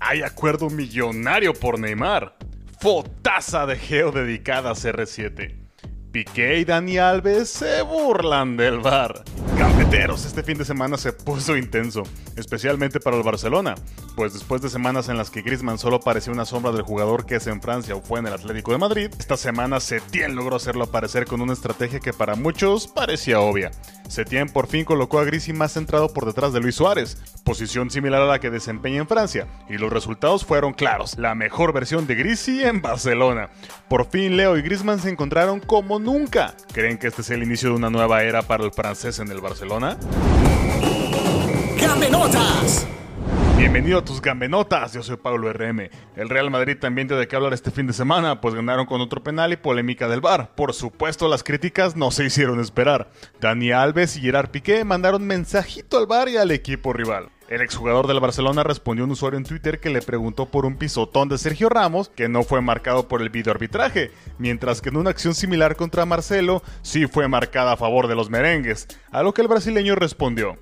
Hay acuerdo millonario por Neymar. Fotaza de geo dedicada a CR7. Piqué y Dani Alves se burlan del bar. Gambeteros, este fin de semana se puso intenso, especialmente para el Barcelona, pues después de semanas en las que Griezmann solo parecía una sombra del jugador que es en Francia o fue en el Atlético de Madrid, esta semana Setien logró hacerlo aparecer con una estrategia que para muchos parecía obvia. Setien por fin colocó a Grisi más centrado por detrás de Luis Suárez, posición similar a la que desempeña en Francia, y los resultados fueron claros, la mejor versión de Grisi en Barcelona. Por fin Leo y Griezmann se encontraron como nunca. ¿Creen que este es el inicio de una nueva era para el francés en el Barcelona? ¡Gambenotas! Bienvenido a tus gambenotas, yo soy Pablo RM. El Real Madrid también dio de qué hablar este fin de semana, pues ganaron con otro penal y polémica del VAR. Por supuesto, las críticas no se hicieron esperar. Dani Alves y Gerard Piqué mandaron mensajito al VAR y al equipo rival. El exjugador del Barcelona respondió a un usuario en Twitter que le preguntó por un pisotón de Sergio Ramos que no fue marcado por el videoarbitraje, mientras que en una acción similar contra Marcelo sí fue marcada a favor de los merengues, a lo que el brasileño respondió.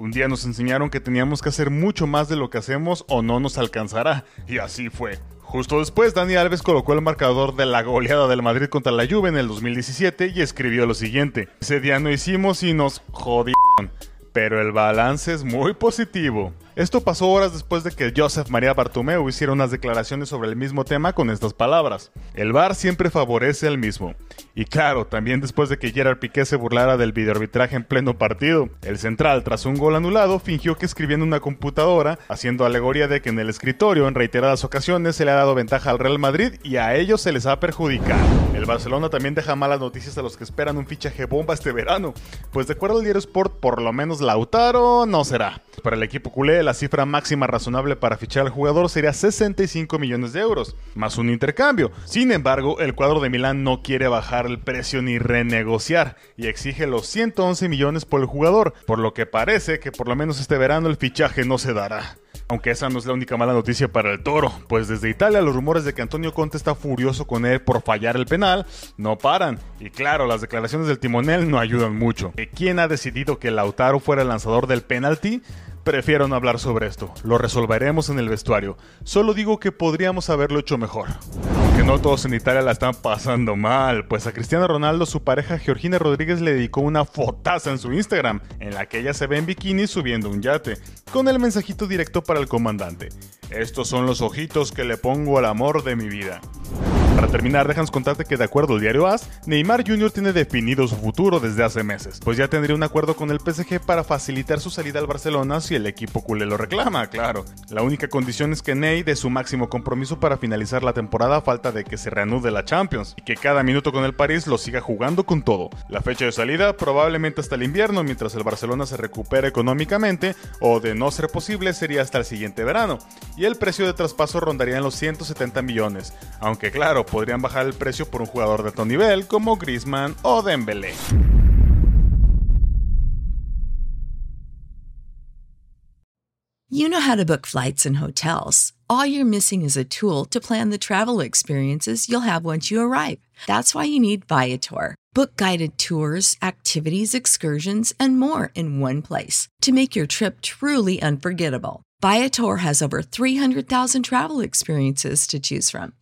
Un día nos enseñaron que teníamos que hacer mucho más de lo que hacemos o no nos alcanzará, y así fue. Justo después, Dani Alves colocó el marcador de la goleada del Madrid contra la Juve en el 2017 y escribió lo siguiente: Ese día no hicimos y nos jodieron, pero el balance es muy positivo. Esto pasó horas después de que Joseph María Bartomeu hiciera unas declaraciones sobre el mismo tema con estas palabras. El VAR siempre favorece al mismo. Y claro, también después de que Gerard Piqué se burlara del videoarbitraje en pleno partido, el central, tras un gol anulado, fingió que escribía en una computadora, haciendo alegoría de que en el escritorio en reiteradas ocasiones se le ha dado ventaja al Real Madrid y a ellos se les ha perjudicado. El Barcelona también deja malas noticias a los que esperan un fichaje bomba este verano, pues de acuerdo al diario Sport, por lo menos Lautaro no será. Para el equipo culé, la cifra máxima razonable para fichar al jugador sería 65 millones de euros, más un intercambio. Sin embargo, el cuadro de Milán no quiere bajar el precio ni renegociar y exige los 111 millones por el jugador, por lo que parece que por lo menos este verano el fichaje no se dará. Aunque esa no es la única mala noticia para el toro, pues desde Italia los rumores de que Antonio Conte está furioso con él por fallar el penal no paran. Y claro, las declaraciones del timonel no ayudan mucho. ¿Quién ha decidido que Lautaro fuera el lanzador del penalti? Prefiero no hablar sobre esto, lo resolveremos en el vestuario. Solo digo que podríamos haberlo hecho mejor. Aunque no todos en Italia la están pasando mal, pues a Cristiano Ronaldo su pareja Georgina Rodríguez le dedicó una fotaza en su Instagram, en la que ella se ve en bikini subiendo un yate, con el mensajito directo para el comandante. Estos son los ojitos que le pongo al amor de mi vida. Para terminar, déjanos contarte que de acuerdo al diario AS, Neymar Jr. tiene definido su futuro desde hace meses, pues ya tendría un acuerdo con el PSG para facilitar su salida al Barcelona si el equipo culé lo reclama, claro. La única condición es que Ney dé su máximo compromiso para finalizar la temporada a falta de que se reanude la Champions y que cada minuto con el París lo siga jugando con todo. La fecha de salida probablemente hasta el invierno mientras el Barcelona se recupera económicamente o de no ser posible sería hasta el siguiente verano y el precio de traspaso rondaría en los 170 millones, aunque claro, podrían bajar el precio por un jugador de alto nivel como Griezmann o Dembélé. You know how to book flights and hotels. All you're missing is a tool to plan the travel experiences you'll have once you arrive. That's why you need Viator. Book guided tours, activities, excursions, and more in one place to make your trip truly unforgettable. Viator has over 300,000 travel experiences to choose from.